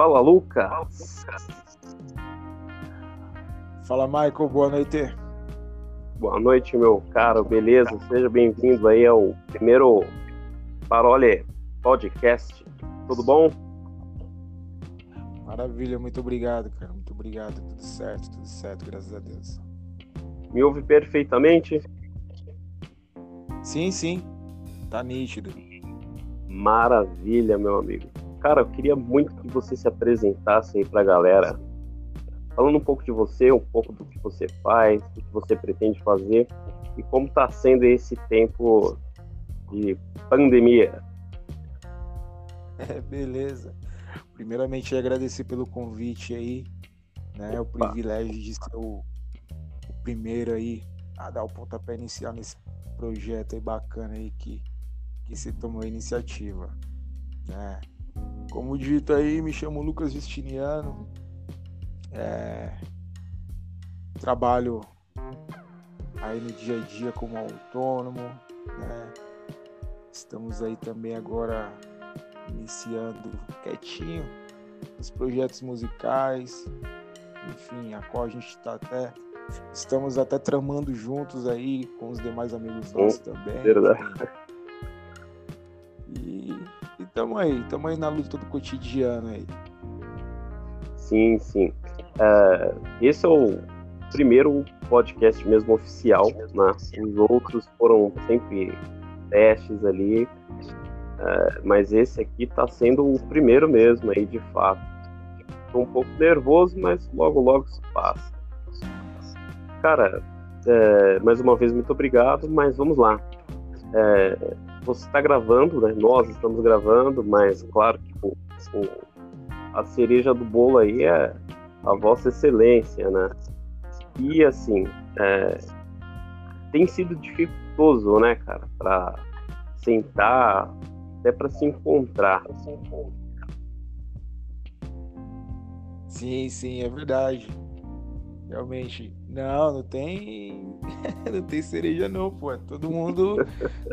Fala, Lucas. Fala, Michael. Boa noite. Boa noite, meu caro. Beleza? Seja bem-vindo aí ao primeiro Parole Podcast. Tudo bom? Maravilha. Muito obrigado, cara. Muito obrigado. Tudo certo, tudo certo. Graças a Deus. Me ouve perfeitamente? Sim, sim. Tá nítido. Maravilha, meu amigo. Cara, eu queria muito que você se apresentasse aí pra galera, falando um pouco de você, um pouco do que você faz, do que você pretende fazer e como tá sendo esse tempo de pandemia. É, beleza. Primeiramente, agradecer pelo convite aí, né? O privilégio de ser o, o primeiro aí a dar o pontapé inicial nesse projeto aí bacana aí que, que se tomou a iniciativa. Né? Como dito aí, me chamo Lucas Justiniano. É, trabalho aí no dia a dia como autônomo. Né? Estamos aí também agora iniciando quietinho os projetos musicais. Enfim, a qual a gente está até Estamos até tramando juntos aí com os demais amigos nossos também. Verdade. E estamos aí, estamos aí na luta do cotidiano aí. Sim, sim. Uh, esse é o primeiro podcast mesmo oficial, né? Os outros foram sempre testes ali, uh, mas esse aqui está sendo o primeiro mesmo aí, de fato. Estou um pouco nervoso, mas logo, logo isso passa. Cara, é, mais uma vez, muito obrigado, mas vamos lá. Você está gravando, né? Nós estamos gravando, mas claro que o, o, a cereja do bolo aí é a Vossa Excelência, né? E assim, é, tem sido dificultoso, né, cara, para sentar, até para se encontrar. Sim, sim, é verdade. Realmente. Não, não tem. não tem cereja, não, pô. É todo mundo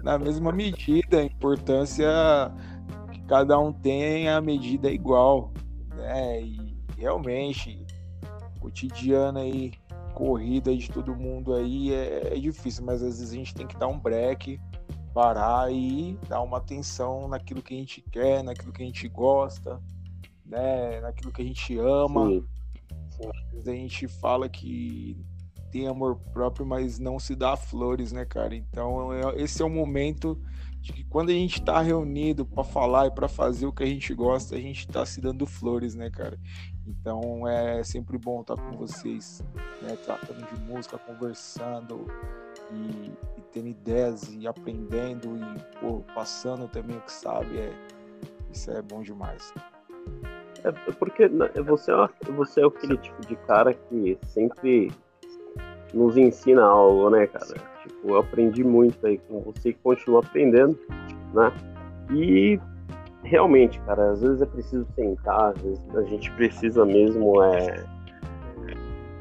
na mesma medida. A importância que cada um tem, a medida é igual. Né? E realmente, cotidiano aí, corrida de todo mundo aí é, é difícil, mas às vezes a gente tem que dar um break, parar e dar uma atenção naquilo que a gente quer, naquilo que a gente gosta, né? naquilo que a gente ama. Sim a gente fala que tem amor próprio, mas não se dá flores, né, cara? Então, é, esse é o momento de que quando a gente tá reunido para falar e para fazer o que a gente gosta, a gente tá se dando flores, né, cara? Então, é sempre bom estar com vocês, né, tratando de música, conversando e, e tendo ideias e aprendendo e pô, passando também o que sabe, é isso é bom demais. É porque né, você é, você é aquele tipo de cara que sempre nos ensina algo, né, cara? Tipo, eu aprendi muito aí com você e continuo aprendendo, né? E realmente, cara, às vezes é preciso sentar, às vezes a gente precisa mesmo é,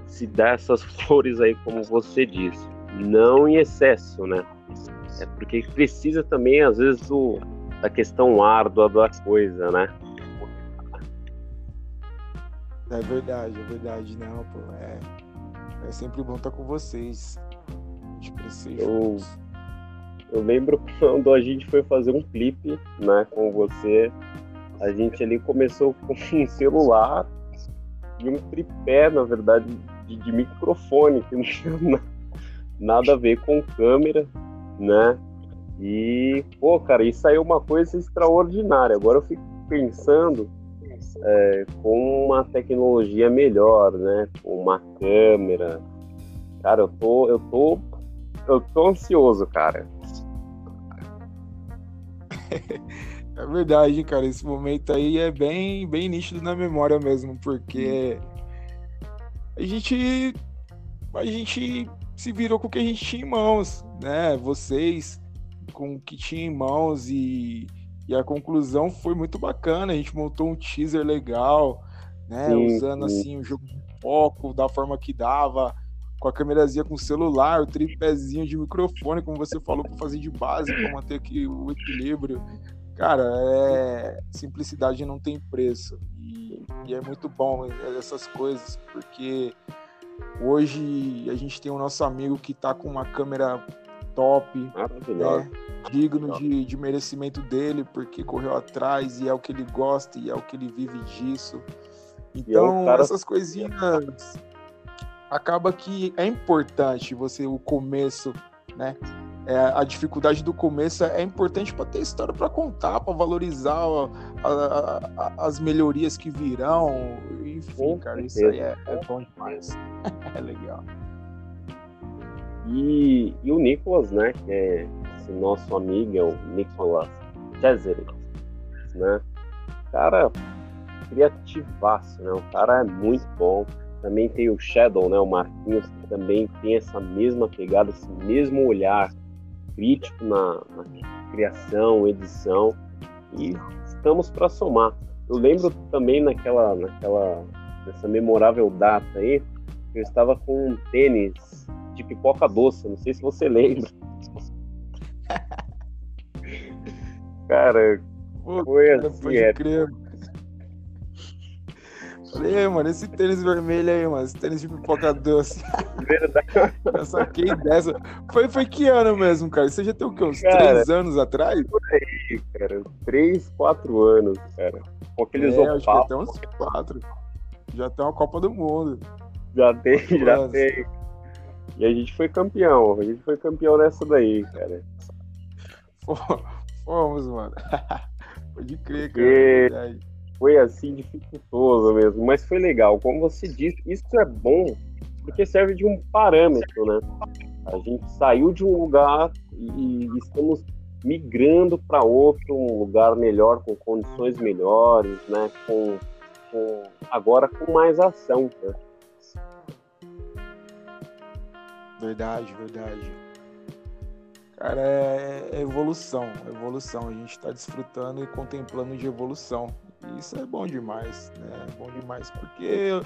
se dar essas flores aí, como você disse. Não em excesso, né? É porque precisa também, às vezes, do, da questão árdua da coisa, né? É verdade, é verdade. Não, pô, é, é sempre bom estar com vocês. A gente precisa. Eu, eu lembro quando a gente foi fazer um clipe, né, com você. A gente ali começou com um celular e um tripé, na verdade, de, de microfone, que não tinha nada a ver com câmera, né? E, pô, cara, isso aí é uma coisa extraordinária. Agora eu fico pensando é, com uma tecnologia melhor, né? Com uma câmera. Cara, eu tô, eu tô, eu tô ansioso, cara. É verdade, cara. Esse momento aí é bem, bem nítido na memória mesmo, porque a gente, a gente se virou com o que a gente tinha em mãos, né? Vocês com o que tinha em mãos e e a conclusão foi muito bacana. A gente montou um teaser legal, né? Sim, usando sim. assim o jogo de foco da forma que dava, com a câmerazinha com o celular, o tripézinho de microfone, como você falou, para fazer de base, para manter aqui o equilíbrio. Cara, é... simplicidade não tem preço. E, e é muito bom essas coisas, porque hoje a gente tem o nosso amigo que tá com uma câmera top, né? Digno de, de merecimento dele, porque correu atrás e é o que ele gosta e é o que ele vive disso. Então, é um cara... essas coisinhas acaba que é importante você o começo, né? É, a dificuldade do começo é importante para ter história para contar, para valorizar a, a, a, as melhorias que virão. Enfim, cara, isso aí é, é bom demais. é legal. E, e o Nicolas, né, que é esse nosso amigo, é Nicolas Cesaret, né? Cara, criativaço, né? O cara é muito bom. Também tem o Shadow, né? O Marquinhos, que também tem essa mesma pegada, esse mesmo olhar crítico na, na criação, edição. E estamos para somar. Eu lembro também naquela, naquela, nessa memorável data aí, eu estava com um tênis de pipoca doce, não sei se você lembra. Cara, foi assim, pode é. crer. Falei, mano, esse tênis vermelho aí, mano, esse tênis de pipoca doce. Verdade. Eu saquei dessa. Foi, foi que ano mesmo, cara? Você já tem o quê? Uns cara, três anos atrás? Por aí, cara. Três, quatro anos, cara. Com aqueles é, acho que até uns quatro. Já tem uma Copa do Mundo. Já tem, já tem. E a gente foi campeão. A gente foi campeão nessa daí, cara. Fomos, mano. Pode crer, cara. É foi assim dificultoso mesmo, mas foi legal. Como você disse, isso é bom porque serve de um parâmetro, né? A gente saiu de um lugar e estamos migrando para outro, um lugar melhor, com condições melhores, né? Com, com agora com mais ação. Né? Verdade, verdade. Cara, é, é evolução, é evolução. A gente está desfrutando e contemplando de evolução. E isso é bom demais, né? É bom demais. Porque eu,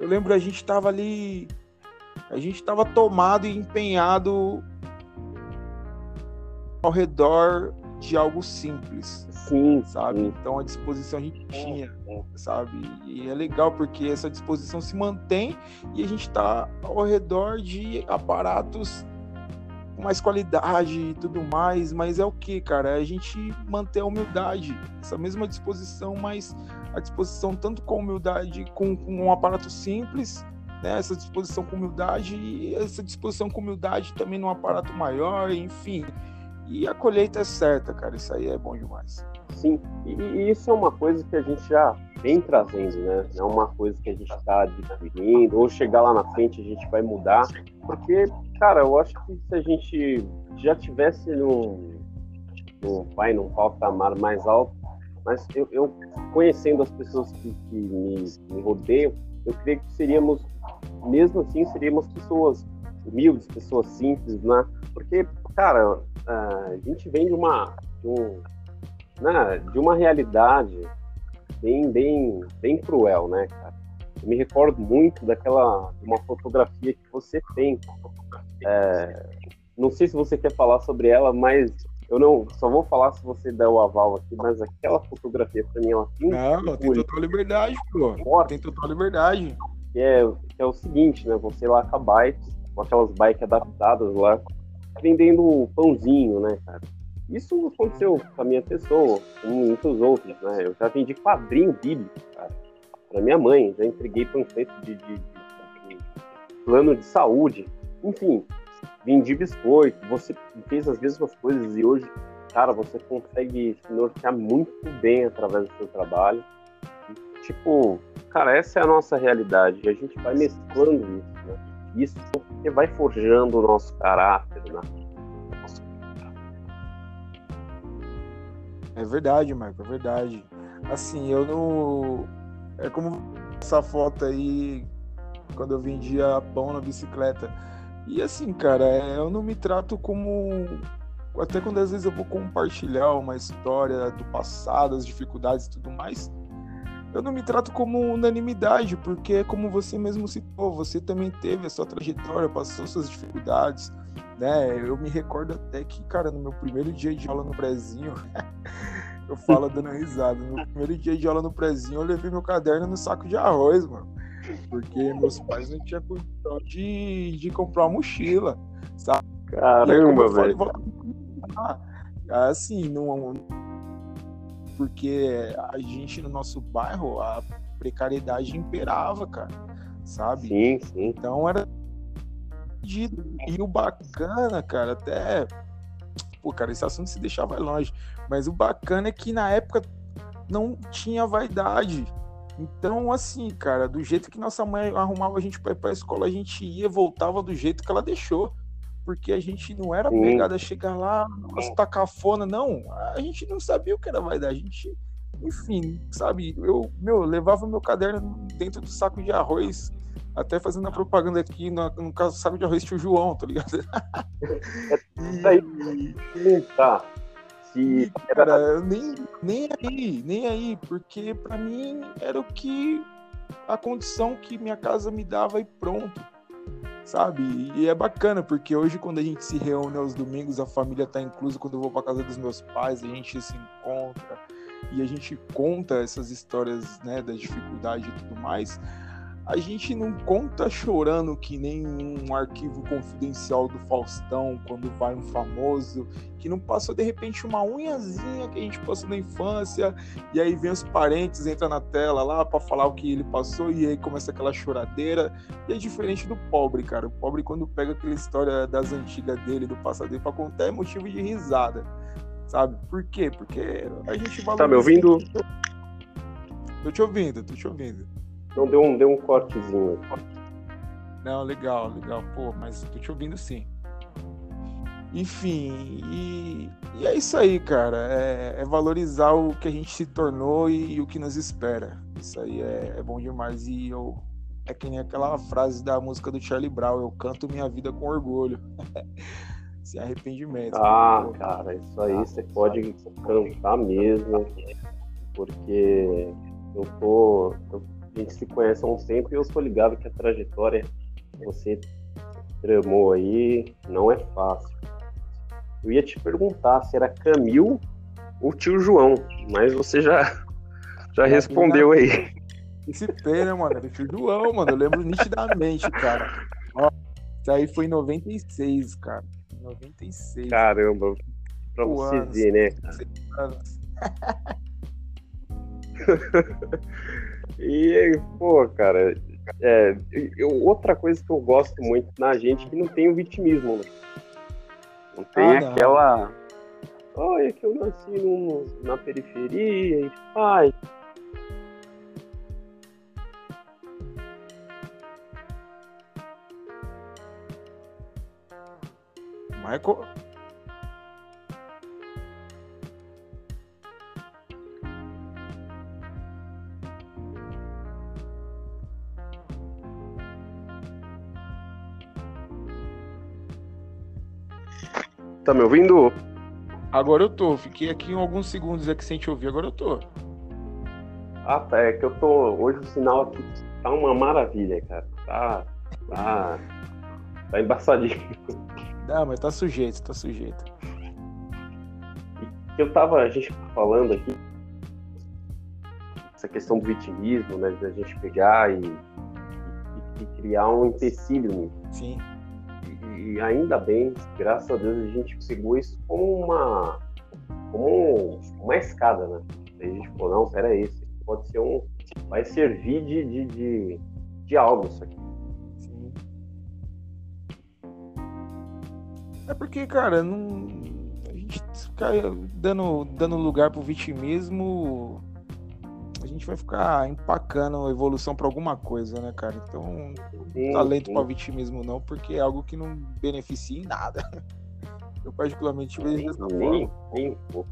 eu lembro a gente estava ali, a gente estava tomado e empenhado ao redor de algo simples. Sim, sabe? Sim. Então a disposição a gente tinha, sabe? E é legal porque essa disposição se mantém e a gente está ao redor de aparatos mais qualidade e tudo mais, mas é o que, cara? É a gente manter a humildade, essa mesma disposição, mas a disposição tanto com humildade, com, com um aparato simples, né? essa disposição com humildade e essa disposição com humildade também num aparato maior, enfim. E a colheita é certa, cara, isso aí é bom demais. Sim, e, e isso é uma coisa que a gente já vem trazendo, né? Não é uma coisa que a gente está adquirindo, ou chegar lá na frente a gente vai mudar, porque, cara, eu acho que se a gente já tivesse num, num vai num patamar mais alto, mas eu, eu conhecendo as pessoas que, que me, me rodeiam, eu creio que seríamos, mesmo assim, seríamos pessoas humildes, pessoas simples, né? Porque, cara, a gente vem de uma, de, um, né, de uma realidade bem, bem, bem cruel, né, cara? Eu me recordo muito daquela de uma fotografia que você tem. É, não sei se você quer falar sobre ela, mas eu não só vou falar se você der o aval aqui, mas aquela fotografia para mim ela tem Não, tem total liberdade, pô. Tem total liberdade. Que é, que é o seguinte, né? Você lá com a bike, com aquelas bikes adaptadas lá, vendendo pãozinho, né, cara? Isso aconteceu com a minha pessoa, com muitos outros, né? Eu já vendi quadrinho bíblico, cara, para minha mãe, já entreguei panfleto de, de, de, plano de saúde, enfim, vendi biscoito, você fez as mesmas coisas e hoje, cara, você consegue se nortear muito bem através do seu trabalho. Tipo, cara, essa é a nossa realidade e a gente vai mesclando isso, né? Isso porque vai forjando o nosso caráter, né? É verdade, Marco, é verdade. Assim, eu não. É como essa foto aí quando eu vendia pão na bicicleta. E assim, cara, é, eu não me trato como. Até quando às vezes eu vou compartilhar uma história do passado, as dificuldades e tudo mais, eu não me trato como unanimidade, porque como você mesmo citou, você também teve a sua trajetória, passou suas dificuldades, né? Eu me recordo até que, cara, no meu primeiro dia de aula no Brezinho, eu falo dando risada. No primeiro dia de aula no prezinho, eu levei meu caderno no saco de arroz, mano. Porque meus pais não tinham condição de, de comprar uma mochila, sabe? Caramba, velho. Assim, não. Porque a gente no nosso bairro, a precariedade imperava, cara. Sabe? Sim, sim. Então era. E o bacana, cara, até. Pô, cara, esse assunto se deixava longe. Mas o bacana é que na época não tinha vaidade. Então, assim, cara, do jeito que nossa mãe arrumava a gente para ir pra escola, a gente ia, voltava do jeito que ela deixou. Porque a gente não era pegada a chegar lá, nossa, tá cafona, não. A gente não sabia o que era vaidade. A gente, enfim, sabe, eu, meu, levava meu caderno dentro do saco de arroz, até fazendo a propaganda aqui, no, no caso, saco de arroz tio João, tá ligado? É, e... tá se. Cara, nem, nem aí, nem aí, porque para mim era o que. a condição que minha casa me dava e pronto. Sabe? E é bacana, porque hoje, quando a gente se reúne aos domingos, a família tá inclusa. Quando eu vou pra casa dos meus pais, a gente se encontra e a gente conta essas histórias, né, da dificuldade e tudo mais a gente não conta chorando que nem um arquivo confidencial do Faustão quando vai um famoso que não passou de repente uma unhazinha que a gente passou na infância e aí vem os parentes entra na tela lá para falar o que ele passou e aí começa aquela choradeira. E é diferente do pobre cara. O pobre quando pega aquela história das antigas dele do passado dele para contar é motivo de risada sabe? Por quê? Porque a gente valoriza... tá me ouvindo? Tô te ouvindo tô te ouvindo não, deu um, deu um cortezinho. Não, legal, legal. Pô, mas tô te ouvindo sim. Enfim, e, e é isso aí, cara. É, é, valorizar o que a gente se tornou e, e o que nos espera. Isso aí é, é, bom demais. E eu. É que nem aquela frase da música do Charlie Brown: Eu canto minha vida com orgulho. Sem arrependimento. Ah, cara, isso aí você pode cantar mesmo. Porque eu tô. Eu a gente se conhece há um tempo e eu sou ligado que a trajetória que você tramou aí não é fácil. Eu ia te perguntar se era Camil ou tio João, mas você já, já respondeu aí. Esse P, né, mano? Era tio João, mano. Eu lembro nitidamente, cara. Ó, isso aí foi em 96, cara. 96. Caramba, pra você anos, ver, né? E, pô, cara, é, eu, outra coisa que eu gosto muito na gente é que não tem o vitimismo, né? Não tem ah, aquela. Olha que eu nasci no, na periferia e pai. Michael, Tá me ouvindo? Agora eu tô. Fiquei aqui em alguns segundos aqui sem te ouvir, agora eu tô. Ah, tá. É que eu tô. Hoje o sinal aqui tá uma maravilha, cara. Tá. Tá. Tá embaçadinho. Não, mas tá sujeito, tá sujeito. Eu tava, a gente falando aqui, essa questão do vitimismo, né? Da gente pegar e, e, e criar um empecilho nisso. Sim e ainda bem, graças a Deus, a gente pegou isso como uma, como uma escada, né? a gente falou, não, pera aí, isso pode ser um. Vai servir de, de, de, de algo isso aqui. Sim. É porque, cara, não. A gente ficar dando, dando lugar pro vitimismo gente vai ficar empacando a evolução para alguma coisa, né, cara? Então, sim, talento para vitimismo não, porque é algo que não beneficia em nada. Eu particularmente vejo dessa nem, forma. Um pouco.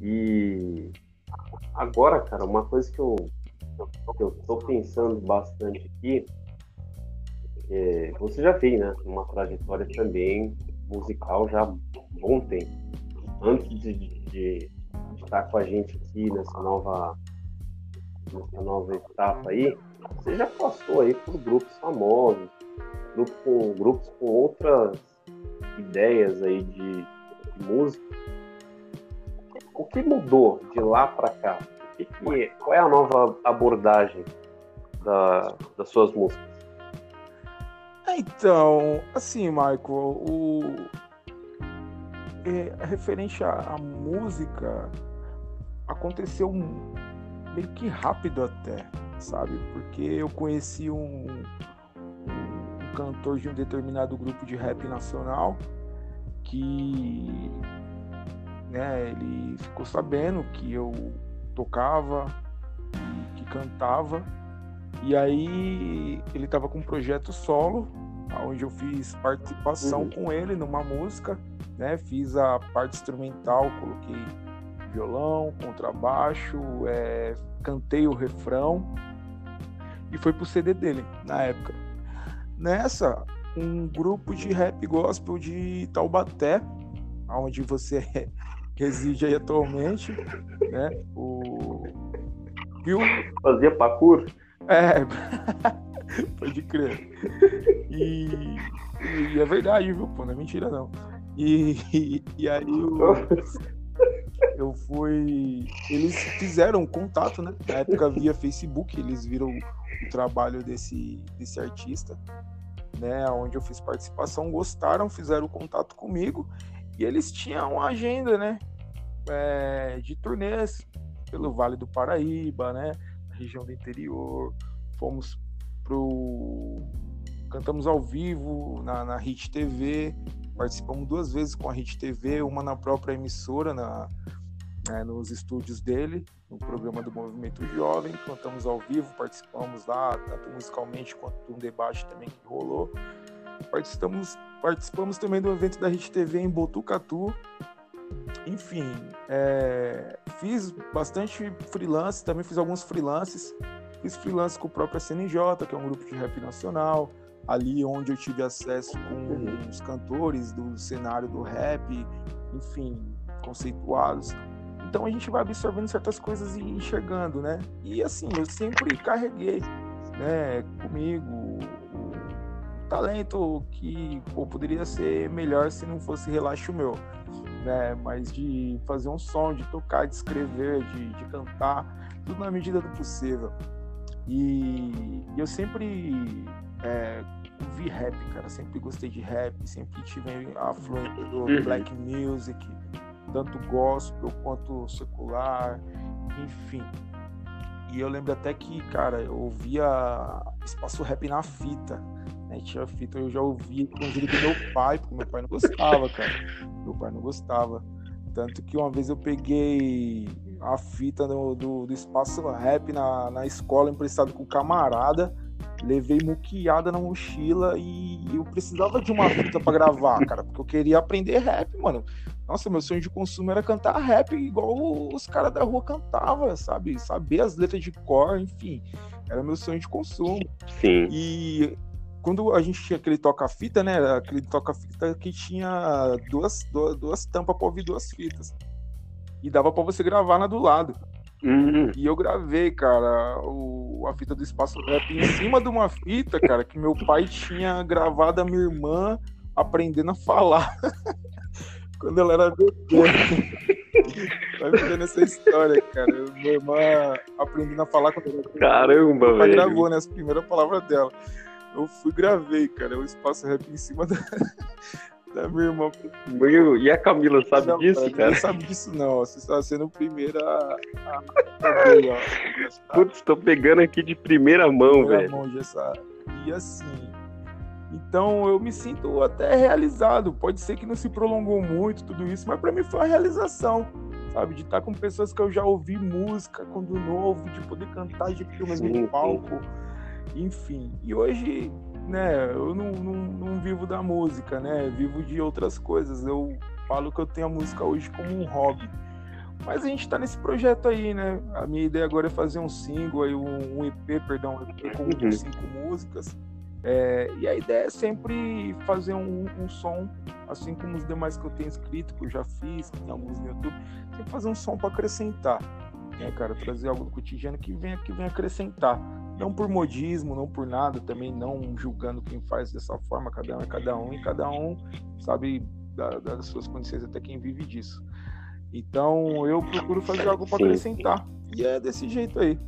E agora, cara, uma coisa que eu, que eu tô pensando bastante aqui, é, você já tem, né, uma trajetória também musical já há bom tempo. Antes de, de, estar com a gente aqui nessa nova, nessa nova etapa aí, você já passou aí por grupos famosos, com, grupos com outras ideias aí de, de música. o que mudou de lá para cá? Que qual é a nova abordagem da, das suas músicas? Então, assim, Michael, o é, referente à, música aconteceu meio que rápido até, sabe? Porque eu conheci um, um, cantor de um determinado grupo de rap nacional que né, ele ficou sabendo que eu tocava, que cantava, e aí ele estava com um projeto solo, onde eu fiz participação uhum. com ele numa música, né? Fiz a parte instrumental, coloquei violão, contrabaixo, é, cantei o refrão e foi pro CD dele na época. Nessa, um grupo de rap gospel de Taubaté, onde você reside aí atualmente, né? O viu? Fazia parkour? É, pode crer. E, e, é verdade, viu? Pô, não é mentira não. E, e, e aí eu, eu fui. Eles fizeram contato, né? Na época via Facebook, eles viram o trabalho desse, desse artista, né? Onde eu fiz participação, gostaram, fizeram contato comigo e eles tinham uma agenda, né? É, de turnês pelo Vale do Paraíba, né? região do interior. Fomos pro. Cantamos ao vivo na, na Hit TV. Participamos duas vezes com a Hit TV, uma na própria emissora, na, né, nos estúdios dele, no programa do Movimento Jovem. Cantamos ao vivo, participamos lá, tanto musicalmente quanto um debate também que rolou. Participamos, participamos também do evento da Hit TV em Botucatu. Enfim, é, fiz bastante freelance, também fiz alguns freelances. Fiz freelance com o próprio SNJ, que é um grupo de rap nacional, ali onde eu tive acesso com os cantores do cenário do rap, enfim, conceituados. Então a gente vai absorvendo certas coisas e enxergando, né? E assim, eu sempre carreguei, né, comigo o talento que pô, poderia ser melhor se não fosse relaxo meu, né? Mas de fazer um som, de tocar, de escrever, de, de cantar, tudo na medida do possível. E eu sempre é, vi rap, cara. Sempre gostei de rap, sempre tive a fluência do uhum. black music, tanto gospel quanto secular, enfim. E eu lembro até que, cara, eu ouvia espaço rap na fita. Né? Tinha fita, eu já ouvia o do meu pai, porque meu pai não gostava, cara. Meu pai não gostava. Tanto que uma vez eu peguei a fita do, do, do espaço rap na, na escola emprestado com o camarada levei muqueada na mochila e eu precisava de uma fita para gravar, cara, porque eu queria aprender rap, mano. Nossa, meu sonho de consumo era cantar rap igual os caras da rua cantavam, sabe? Saber as letras de cor, enfim. Era meu sonho de consumo. Sim. E quando a gente tinha aquele toca-fita, né? Aquele toca-fita que tinha duas, duas, duas tampas para ouvir duas fitas. E dava para você gravar na do lado. Uhum. E eu gravei, cara, o, a fita do Espaço Rap em cima de uma fita, cara, que meu pai tinha gravado a minha irmã aprendendo a falar. Quando ela era bebê. Vai vendo essa história, cara. Minha irmã aprendendo a falar quando ela Caramba, ela velho. gravou, né? As primeiras palavras dela. Eu fui gravei, cara, o espaço rap em cima da, da minha irmã. Meu, e a Camila sabe não, disso, cara? Não sabe disso, não. Você está sendo o primeiro a, a saber, ó. Putz, tô pegando aqui de primeira mão, primeira velho. Mão, sabe. E assim. Então eu me sinto até realizado. Pode ser que não se prolongou muito tudo isso, mas para mim foi uma realização, sabe? De estar com pessoas que eu já ouvi música quando novo, de poder cantar de filmes no palco, enfim. E hoje né, eu não, não, não, vivo da música, né? Vivo de outras coisas. Eu falo que eu tenho a música hoje como um hobby. Mas a gente está nesse projeto aí, né? A minha ideia agora é fazer um single, aí, um, um EP, perdão, um EP com uhum. cinco músicas. É, e a ideia é sempre fazer um, um, som, assim como os demais que eu tenho escrito, que eu já fiz, que tem alguns no YouTube, sempre fazer um som para acrescentar, né, cara? Trazer algo do cotidiano que venha, que venha acrescentar. Não por modismo, não por nada, também não julgando quem faz dessa forma, cada um é cada um, e cada um sabe da, das suas condições, até quem vive disso. Então eu procuro fazer algo para acrescentar. E é desse jeito aí.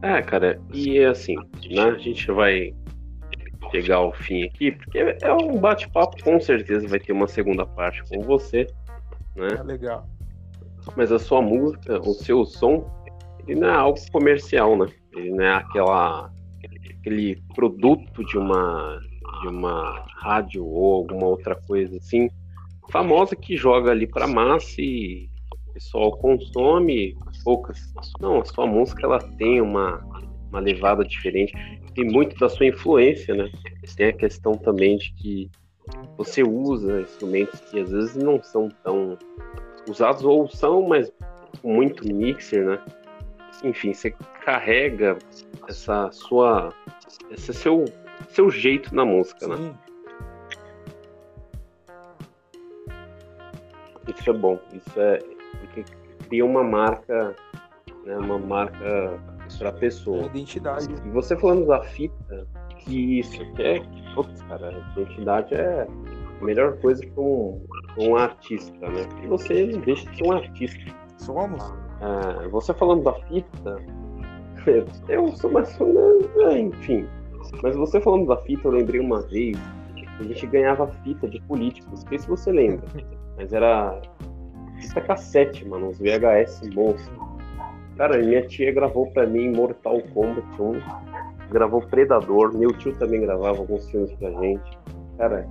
É, cara, e é assim, né? A gente vai pegar o fim aqui, porque é um bate-papo, com certeza vai ter uma segunda parte com você, né? É legal. Mas a sua música, o seu som, ele não é algo comercial, né? Ele não é aquela aquele produto de uma de uma rádio ou alguma outra coisa assim famosa que joga ali para massa e o pessoal consome poucas. Não, a sua música ela tem uma, uma levada diferente, tem muito da sua influência, né? Tem a questão também de que você usa instrumentos que às vezes não são tão usados ou são, mas muito mixer, né? Enfim, você carrega essa sua esse seu seu jeito na música, né? Sim. né? Isso é bom. Isso é porque cria uma marca, né, uma marca para a pessoa. É identidade. E você falando da fita, que isso que é, putz, cara, identidade é a melhor coisa para um, um artista, né? Que você deixa de ser um artista. Somos. É, você falando da fita, eu sou mais né, enfim. Mas você falando da fita, eu lembrei uma vez a gente ganhava fita de políticos, não sei se você lembra. Mas era fita cassete, mano, uns VHS monstro. Cara, minha tia gravou pra mim Mortal Kombat 1, gravou Predador, meu tio também gravava alguns filmes pra gente. Cara,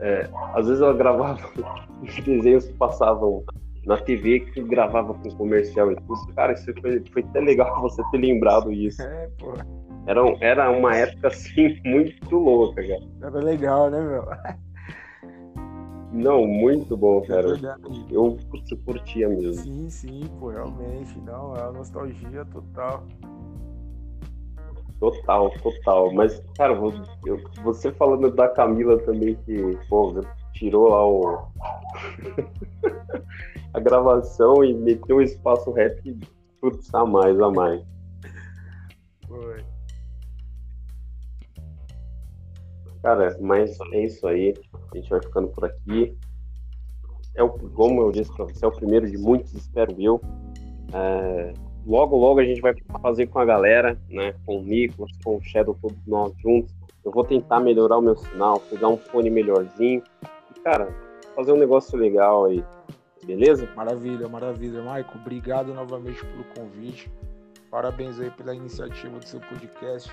é, às vezes ela gravava os desenhos que passavam na TV que gravava com comercial e tudo. Cara, isso foi, foi até legal você ter lembrado isso. É, pô. Era, era uma época assim muito louca, cara. Era legal, né, meu? Não, muito bom, é cara. É eu curtia mesmo. Sim, sim, pô, realmente. Não, é uma nostalgia total. Total, total. Mas, cara, você falando da Camila também, que, pô, tirou lá o. a gravação e meteu um espaço rap, putz, a mais, a mais. Foi. Cara, mas é isso aí. A gente vai ficando por aqui. É o, como eu disse para você, é o primeiro de muitos, espero eu. É, logo, logo a gente vai fazer com a galera, né? Com o Nicolas, com o Shadow, todos nós juntos. Eu vou tentar melhorar o meu sinal, pegar um fone melhorzinho. E, cara, fazer um negócio legal aí. Beleza? Maravilha, maravilha. Maico, obrigado novamente pelo convite. Parabéns aí pela iniciativa do seu podcast.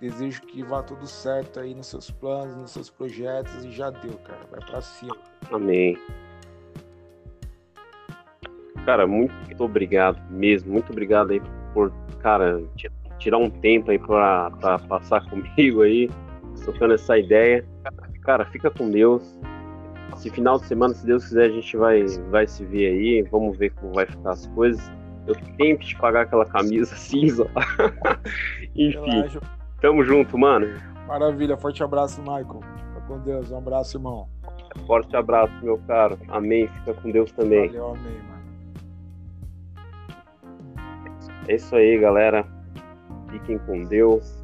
Desejo que vá tudo certo aí nos seus planos, nos seus projetos e já deu, cara. Vai para cima. Amém. Cara, muito obrigado mesmo. Muito obrigado aí por, cara, tirar um tempo aí pra, pra passar comigo aí, tocando essa ideia. Cara, fica com Deus. Esse final de semana, se Deus quiser, a gente vai, vai se ver aí. Vamos ver como vai ficar as coisas. Eu tento te pagar aquela camisa cinza. Enfim. Relaxa. Tamo junto, mano. Maravilha, forte abraço, Michael. Fica com Deus, um abraço, irmão. Forte abraço, meu caro. Amém. Fica com Deus também. Valeu, amém, mano. É isso aí, galera. Fiquem com Deus.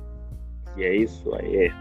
E é isso aí.